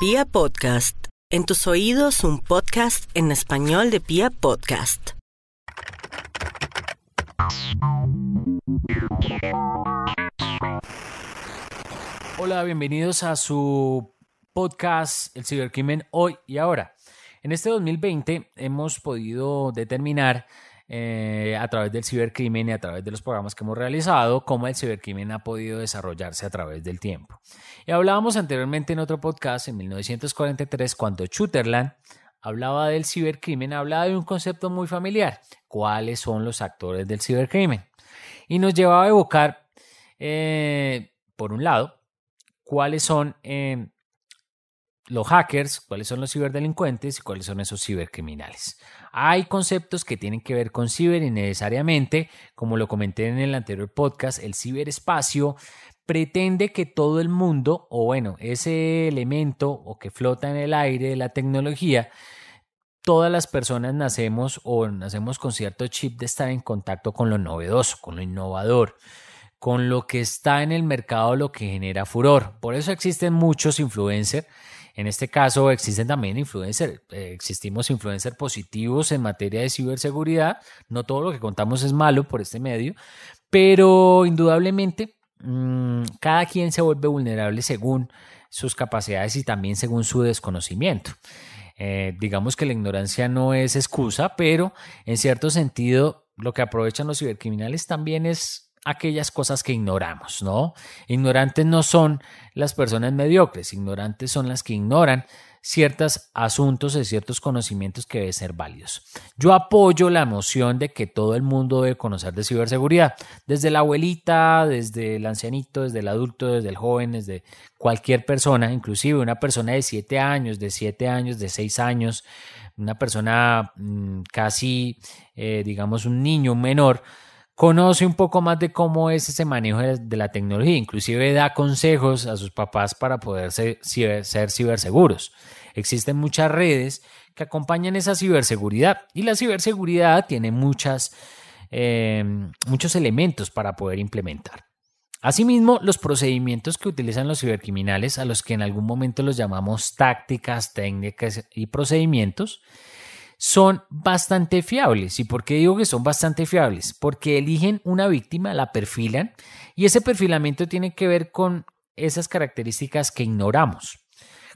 Pia Podcast, en tus oídos un podcast en español de Pia Podcast. Hola, bienvenidos a su podcast El cibercrimen hoy y ahora. En este 2020 hemos podido determinar eh, a través del cibercrimen y a través de los programas que hemos realizado, cómo el cibercrimen ha podido desarrollarse a través del tiempo. Y hablábamos anteriormente en otro podcast, en 1943, cuando Shooterland hablaba del cibercrimen, hablaba de un concepto muy familiar, cuáles son los actores del cibercrimen. Y nos llevaba a evocar, eh, por un lado, cuáles son eh, los hackers, cuáles son los ciberdelincuentes y cuáles son esos cibercriminales. Hay conceptos que tienen que ver con ciber y necesariamente, como lo comenté en el anterior podcast, el ciberespacio pretende que todo el mundo, o bueno, ese elemento o que flota en el aire de la tecnología, todas las personas nacemos o nacemos con cierto chip de estar en contacto con lo novedoso, con lo innovador, con lo que está en el mercado, lo que genera furor. Por eso existen muchos influencers en este caso existen también influencers, eh, existimos influencers positivos en materia de ciberseguridad. No todo lo que contamos es malo por este medio, pero indudablemente mm, cada quien se vuelve vulnerable según sus capacidades y también según su desconocimiento. Eh, digamos que la ignorancia no es excusa, pero en cierto sentido lo que aprovechan los cibercriminales también es aquellas cosas que ignoramos, ¿no? Ignorantes no son las personas mediocres, ignorantes son las que ignoran ciertos asuntos y ciertos conocimientos que deben ser válidos. Yo apoyo la noción de que todo el mundo debe conocer de ciberseguridad, desde la abuelita, desde el ancianito, desde el adulto, desde el joven, desde cualquier persona, inclusive una persona de 7 años, de 7 años, de 6 años, una persona mm, casi, eh, digamos, un niño, un menor, conoce un poco más de cómo es ese manejo de la tecnología, inclusive da consejos a sus papás para poder ser, ciberseguros. Existen muchas redes que acompañan esa ciberseguridad y la ciberseguridad tiene muchas, eh, muchos elementos para poder implementar. Asimismo, los procedimientos que utilizan los cibercriminales, a los que en algún momento los llamamos tácticas, técnicas y procedimientos, son bastante fiables. ¿Y por qué digo que son bastante fiables? Porque eligen una víctima, la perfilan y ese perfilamiento tiene que ver con esas características que ignoramos.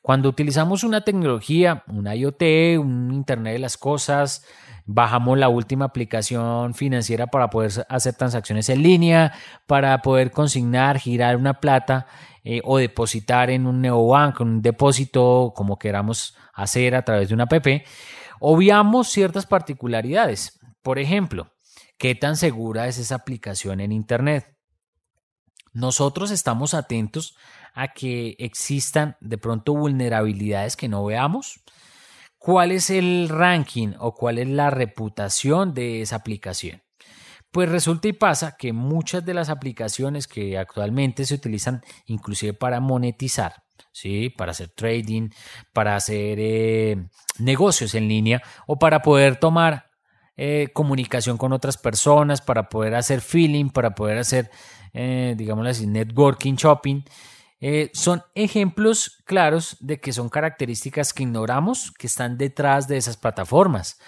Cuando utilizamos una tecnología, un IoT, un Internet de las Cosas, bajamos la última aplicación financiera para poder hacer transacciones en línea, para poder consignar, girar una plata eh, o depositar en un neobanco, en un depósito, como queramos hacer a través de una app, Obviamos ciertas particularidades. Por ejemplo, ¿qué tan segura es esa aplicación en Internet? Nosotros estamos atentos a que existan de pronto vulnerabilidades que no veamos. ¿Cuál es el ranking o cuál es la reputación de esa aplicación? Pues resulta y pasa que muchas de las aplicaciones que actualmente se utilizan inclusive para monetizar ¿sí? Para hacer trading, para hacer eh, negocios en línea o para poder tomar eh, comunicación con otras personas, para poder hacer feeling, para poder hacer, eh, digamos así, networking, shopping. son ejemplos claros de que son características que ignoramos que están detrás de esas plataformas.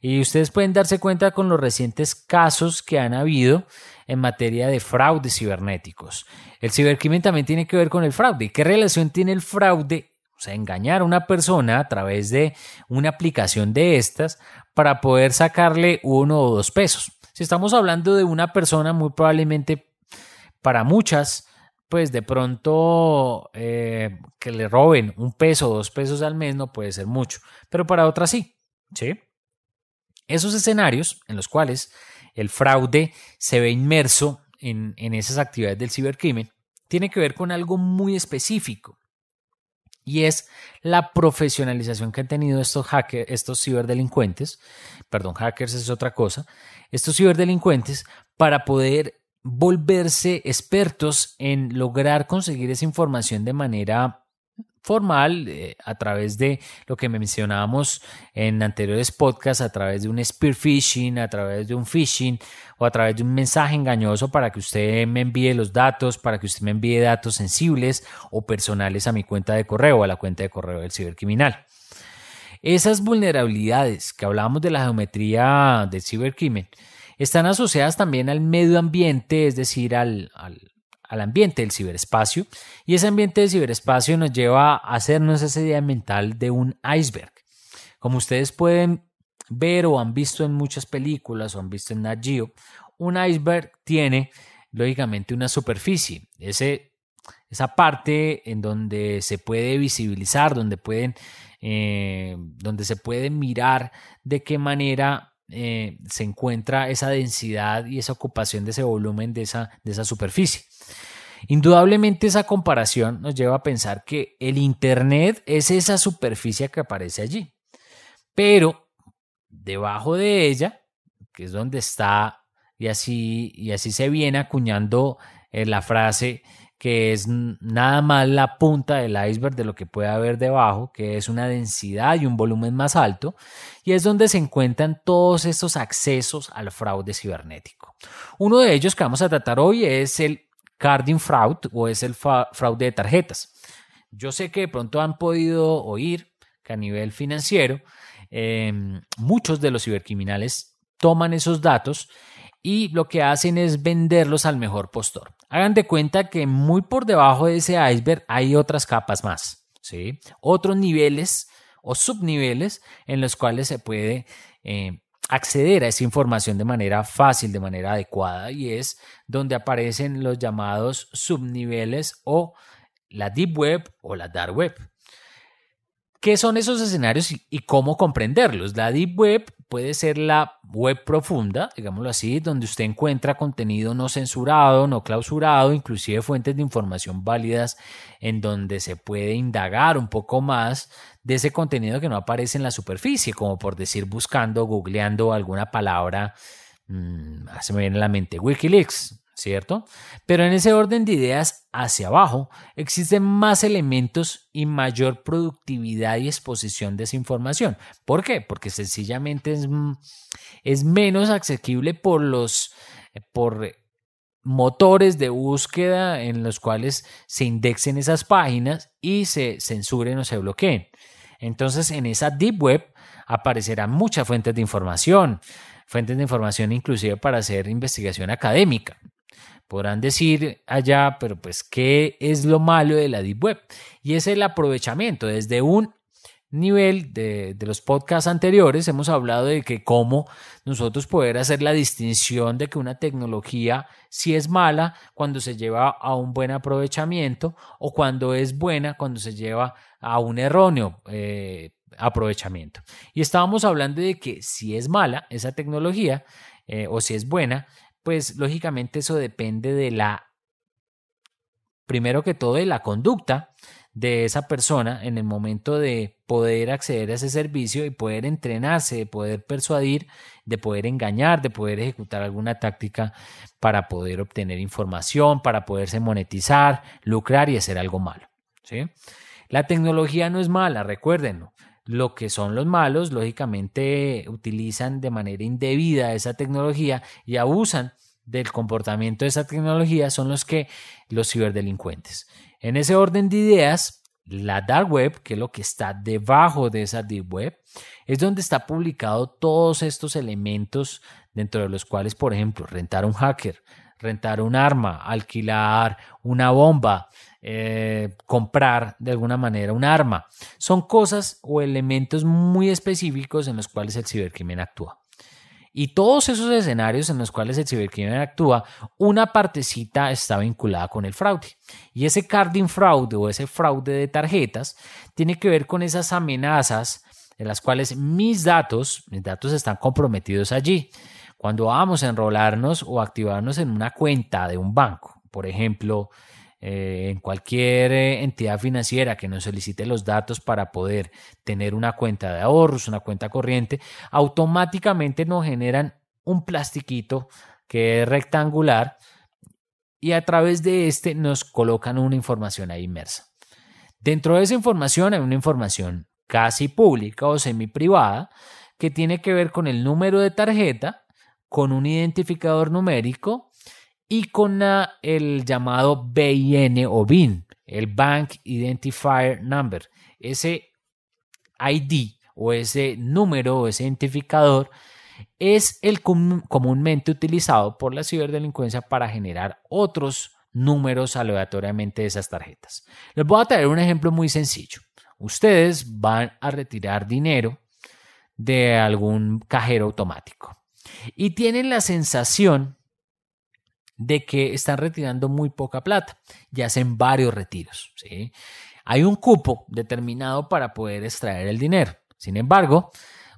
Y ustedes pueden darse cuenta con los recientes casos que han habido en materia de fraudes cibernéticos. El cibercrimen también tiene que ver con el fraude. ¿Qué relación tiene el fraude? O sea, engañar a una persona a través de una aplicación de estas para poder sacarle uno o dos pesos. Si estamos hablando de una persona, muy probablemente para muchas, pues de pronto eh, que le roben un peso o dos pesos al mes no puede ser mucho, pero para otras sí, ¿sí? Esos escenarios en los cuales el fraude se ve inmerso en, esas actividades del cibercrimen tiene que ver con algo muy específico y es la profesionalización que han tenido estos hackers, estos ciberdelincuentes, perdón, hackers es otra cosa, estos ciberdelincuentes para poder volverse expertos en lograr conseguir esa información de manera formal eh, a través de lo que mencionábamos en anteriores podcasts, a través de un spear phishing, a través de un phishing o a través de un mensaje engañoso para que usted me envíe los datos, para que usted me envíe datos sensibles o personales a mi cuenta de correo a la cuenta de correo del cibercriminal. Esas vulnerabilidades que hablábamos de la geometría del cibercrimen están asociadas también al medio ambiente, es decir, al, al, ambiente del ciberespacio. Y ese ambiente del ciberespacio nos lleva a hacernos esa idea mental de un iceberg. Como ustedes pueden ver o han visto en muchas películas o han visto en Nat Geo, un iceberg tiene lógicamente una superficie. Ese, esa parte en donde se puede visibilizar, donde pueden eh, donde se puede mirar de qué manera eh, se encuentra esa densidad y esa ocupación de ese volumen de esa, de esa superficie. Indudablemente esa comparación nos lleva a pensar que el Internet es esa superficie que aparece allí, pero debajo de ella, que es donde está, y así, y así se viene acuñando eh, la frase que es nada más la punta del iceberg de lo que puede haber debajo, que es una densidad y un volumen más alto, y es donde se encuentran todos estos accesos al fraude cibernético. Uno de ellos que vamos a tratar hoy es el carding fraud o es el fraude de tarjetas. Yo sé que de pronto han podido oír que a nivel financiero em, muchos de los cibercriminales toman esos datos y lo que hacen es venderlos al mejor postor. Hagan de cuenta que muy por debajo de ese iceberg hay otras capas más, ¿sí? Otros niveles o subniveles en los cuales se puede eh, acceder a esa información de manera fácil, de manera adecuada, y es donde aparecen los llamados subniveles o la deep web o la dark web. ¿Qué son esos escenarios y, cómo comprenderlos? La Deep Web puede ser la web profunda, digámoslo así, donde usted encuentra contenido no censurado, no clausurado, inclusive fuentes de información válidas en donde se puede indagar un poco más de ese contenido que no aparece en la superficie, como por decir buscando, googleando alguna palabra, mmm, se me viene a la mente Wikileaks, ¿cierto? Pero en ese orden de ideas hacia abajo existen más elementos y mayor productividad y exposición de esa información. ¿Por qué? Porque sencillamente es, es menos asequible por los por motores de búsqueda en los cuales se indexen esas páginas y se censuren o se bloqueen. Entonces en esa deep web aparecerán muchas fuentes de información, fuentes de información inclusive para hacer investigación académica. Podrán decir allá, pero pues, ¿qué es lo malo de la Deep Web? Y es el aprovechamiento. Desde un nivel de, los podcasts anteriores hemos hablado de que cómo nosotros poder hacer la distinción de que una tecnología si es mala cuando se lleva a un buen aprovechamiento o cuando es buena cuando se lleva a un erróneo eh, aprovechamiento. Y estábamos hablando de que si es mala esa tecnología eh, o si es buena, pues lógicamente eso depende de la, primero que todo, de la conducta de esa persona en el momento de poder acceder a ese servicio y poder entrenarse, de poder persuadir, de poder engañar, de poder ejecutar alguna táctica para poder obtener información, para poderse monetizar, lucrar y hacer algo malo. ¿sí? La tecnología no es mala, recuérdenlo. Lo que son los malos, lógicamente, utilizan de manera indebida esa tecnología y abusan del comportamiento de esa tecnología son los que los ciberdelincuentes. En ese orden de ideas, la dark web, que es lo que está debajo de esa deep web, es donde está publicado todos estos elementos dentro de los cuales, por ejemplo, rentar un hacker, rentar un arma, alquilar una bomba, eh, comprar de alguna manera un arma. Son cosas o elementos muy específicos en los cuales el cibercrimen actúa. Y todos esos escenarios en los cuales el cibercrimen actúa, una partecita está vinculada con el fraude. Y ese carding fraud o ese fraude de tarjetas tiene que ver con esas amenazas en las cuales mis datos, mis datos están comprometidos allí. Cuando vamos a enrolarnos o activarnos en una cuenta de un banco, por ejemplo, eh, en cualquier eh, entidad financiera que nos solicite los datos para poder tener una cuenta de ahorros, una cuenta corriente, automáticamente nos generan un plastiquito que es rectangular y a través de este nos colocan una información ahí inmersa. Dentro de esa información hay una información casi pública o semi privada que tiene que ver con el número de tarjeta, con un identificador numérico y con el llamado BIN o BIN, el Bank Identifier Number. Ese ID o ese número o ese identificador es el comúnmente utilizado por la ciberdelincuencia para generar otros números aleatoriamente de esas tarjetas. Les voy a traer un ejemplo muy sencillo. Ustedes van a retirar dinero de algún cajero automático y tienen la sensación de que están retirando muy poca plata y hacen varios retiros. Hay un cupo determinado para poder extraer el dinero. Sin embargo,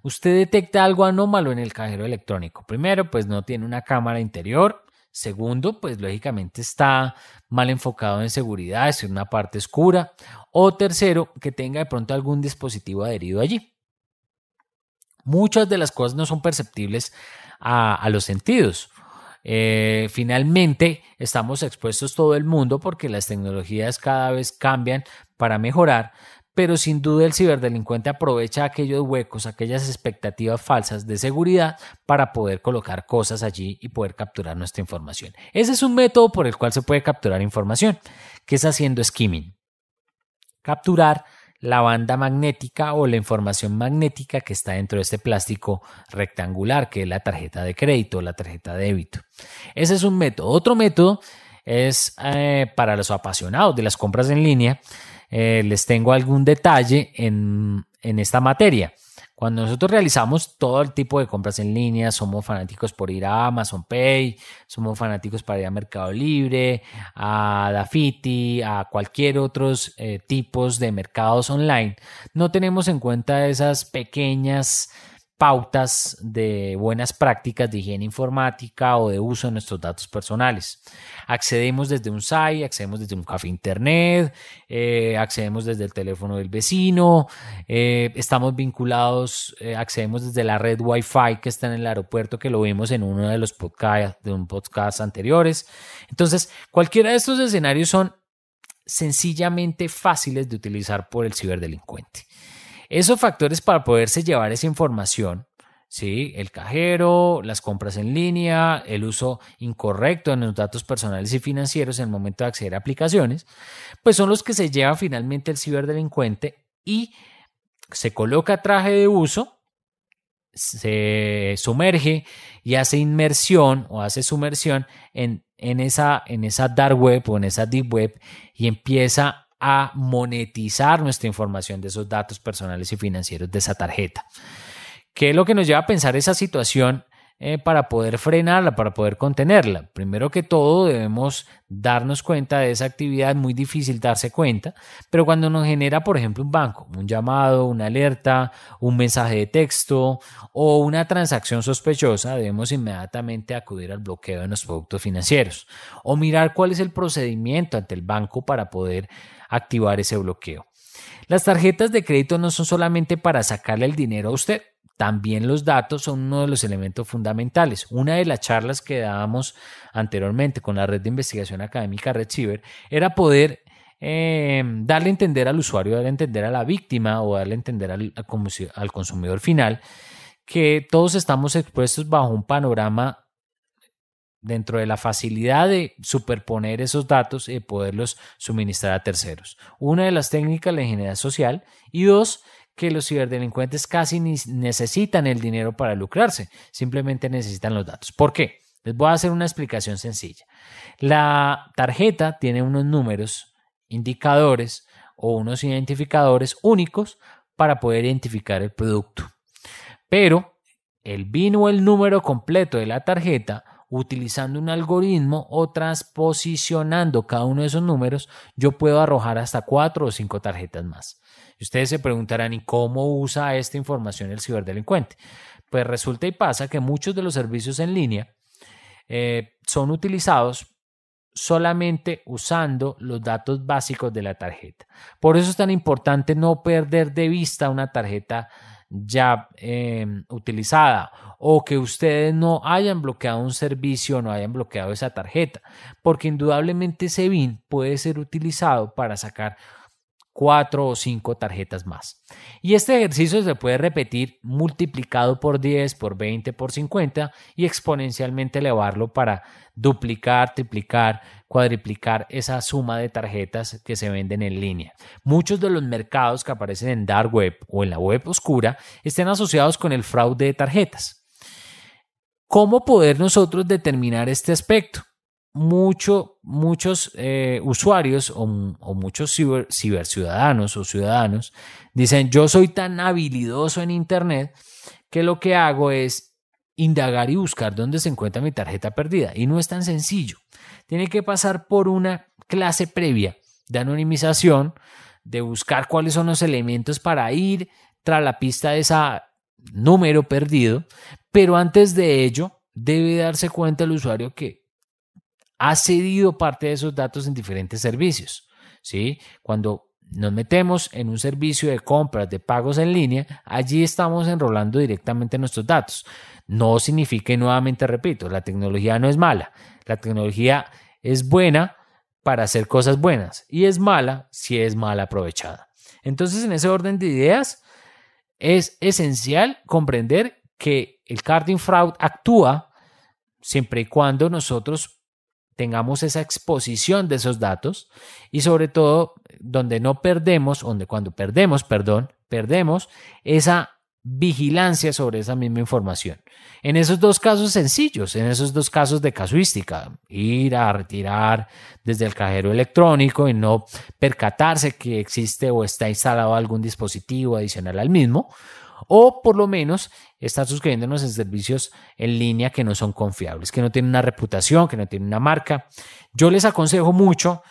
usted detecta algo anómalo en el cajero electrónico. Primero, pues no tiene una cámara interior. Segundo, pues lógicamente está mal enfocado en seguridad, es una parte oscura. O tercero, que tenga de pronto algún dispositivo adherido allí. Muchas de las cosas no son perceptibles a, los sentidos. Eh, finalmente, estamos expuestos todo el mundo porque las tecnologías cada vez cambian para mejorar, pero sin duda el ciberdelincuente aprovecha aquellos huecos, aquellas expectativas falsas de seguridad para poder colocar cosas allí y poder capturar nuestra información. Ese es un método por el cual se puede capturar información, que es haciendo skimming. Capturar la banda magnética o la información magnética que está dentro de este plástico rectangular, que es la tarjeta de crédito, la tarjeta de débito. Ese es un método. Otro método es eh, para los apasionados de las compras en línea eh, les tengo algún detalle en, en esta materia. Cuando nosotros realizamos todo el tipo de compras en línea, somos fanáticos por ir a Amazon Pay, somos fanáticos para ir a Mercado Libre, a Dafiti, a cualquier otros eh, tipos de mercados online, no tenemos en cuenta esas pequeñas pautas de buenas prácticas de higiene informática o de uso de nuestros datos personales. Accedemos desde un site, accedemos desde un café internet, eh, accedemos desde el teléfono del vecino, eh, estamos vinculados, eh, accedemos desde la red Wi-Fi que está en el aeropuerto, que lo vimos en uno de los podcasts, de un podcast anteriores. Entonces, cualquiera de estos escenarios son sencillamente fáciles de utilizar por el ciberdelincuente. Esos factores para poderse llevar esa información, ¿sí? el cajero, las compras en línea, el uso incorrecto de los datos personales y financieros en el momento de acceder a aplicaciones, pues son los que se lleva finalmente el ciberdelincuente y se coloca traje de uso, se sumerge y hace inmersión o hace sumersión en, en, esa, en esa dark web o en esa deep web y empieza a monetizar nuestra información de esos datos personales y financieros de esa tarjeta. ¿Qué es lo que nos lleva a pensar esa situación eh, para poder frenarla, para poder contenerla? Primero que todo, debemos darnos cuenta de esa actividad, muy difícil darse cuenta, pero cuando nos genera, por ejemplo, un banco, un llamado, una alerta, un mensaje de texto o una transacción sospechosa, debemos inmediatamente acudir al bloqueo de los productos financieros o mirar cuál es el procedimiento ante el banco para poder activar ese bloqueo. Las tarjetas de crédito no son solamente para sacarle el dinero a usted, también los datos son uno de los elementos fundamentales. Una de las charlas que dábamos anteriormente con la red de investigación académica Red era poder eh, darle a entender al usuario, darle a entender a la víctima o darle a entender al, al consumidor final que todos estamos expuestos bajo un panorama dentro de la facilidad de superponer esos datos y poderlos suministrar a terceros. Una de las técnicas, la ingeniería social, y dos, que los ciberdelincuentes casi ni necesitan el dinero para lucrarse, simplemente necesitan los datos. ¿Por qué? Les voy a hacer una explicación sencilla. La tarjeta tiene unos números, indicadores o unos identificadores únicos para poder identificar el producto. Pero el BIN o el número completo de la tarjeta utilizando un algoritmo o transposicionando cada uno de esos números, yo puedo arrojar hasta cuatro o cinco tarjetas más. Ustedes se preguntarán, ¿y cómo usa esta información el ciberdelincuente? Pues resulta y pasa que muchos de los servicios en línea eh, son utilizados solamente usando los datos básicos de la tarjeta. Por eso es tan importante no perder de vista una tarjeta ya em, utilizada o que ustedes no hayan bloqueado un servicio o no hayan bloqueado esa tarjeta, porque indudablemente ese BIN puede ser utilizado para sacar cuatro o cinco tarjetas más. Y este ejercicio se puede repetir multiplicado por 10, por 20, por 50 y exponencialmente elevarlo para duplicar, triplicar, cuadriplicar esa suma de tarjetas que se venden en línea. Muchos de los mercados que aparecen en dark web o en la web oscura estén asociados con el fraude de tarjetas. ¿Cómo poder nosotros determinar este aspecto? Mucho, muchos eh, usuarios o, muchos ciber, ciberciudadanos o ciudadanos dicen, yo soy tan habilidoso en Internet que lo que hago es indagar y buscar dónde se encuentra mi tarjeta perdida. Y no es tan sencillo. Tiene que pasar por una clase previa de anonimización, de buscar cuáles son los elementos para ir tras la pista de ese número perdido, pero antes de ello debe darse cuenta el usuario que ha cedido parte de esos datos en diferentes servicios. ¿sí? Cuando nos metemos en un servicio de compras, de pagos en línea, allí estamos enrolando directamente nuestros datos. No significa, nuevamente repito, la tecnología no es mala. La tecnología es buena para hacer cosas buenas y es mala si es mal aprovechada. Entonces, en ese orden de ideas, es esencial comprender que el carding fraud actúa siempre y cuando nosotros tengamos esa exposición de esos datos y sobre todo donde no perdemos, donde cuando perdemos, perdón, perdemos esa vigilancia sobre esa misma información. En esos dos casos sencillos, en esos dos casos de casuística, ir a retirar desde el cajero electrónico y no percatarse que existe o está instalado algún dispositivo adicional al mismo, o por lo menos estar suscribiéndonos en servicios en línea que no son confiables, que no tienen una reputación, que no tienen una marca. Yo les aconsejo mucho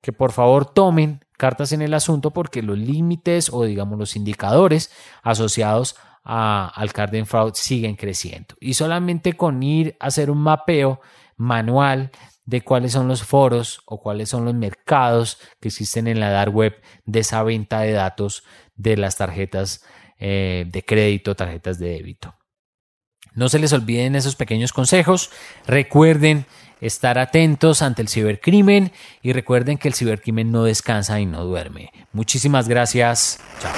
que por favor tomen cartas en el asunto porque los límites o digamos los indicadores asociados al Card Fraud siguen creciendo. Y solamente con ir a hacer un mapeo manual de cuáles son los foros o cuáles son los mercados que existen en la dark web de esa venta de datos de las tarjetas eh, de crédito, tarjetas de débito. No se les olviden esos pequeños consejos. Recuerden estar atentos ante el cibercrimen y recuerden que el cibercrimen no descansa y no duerme. Muchísimas gracias. Chao.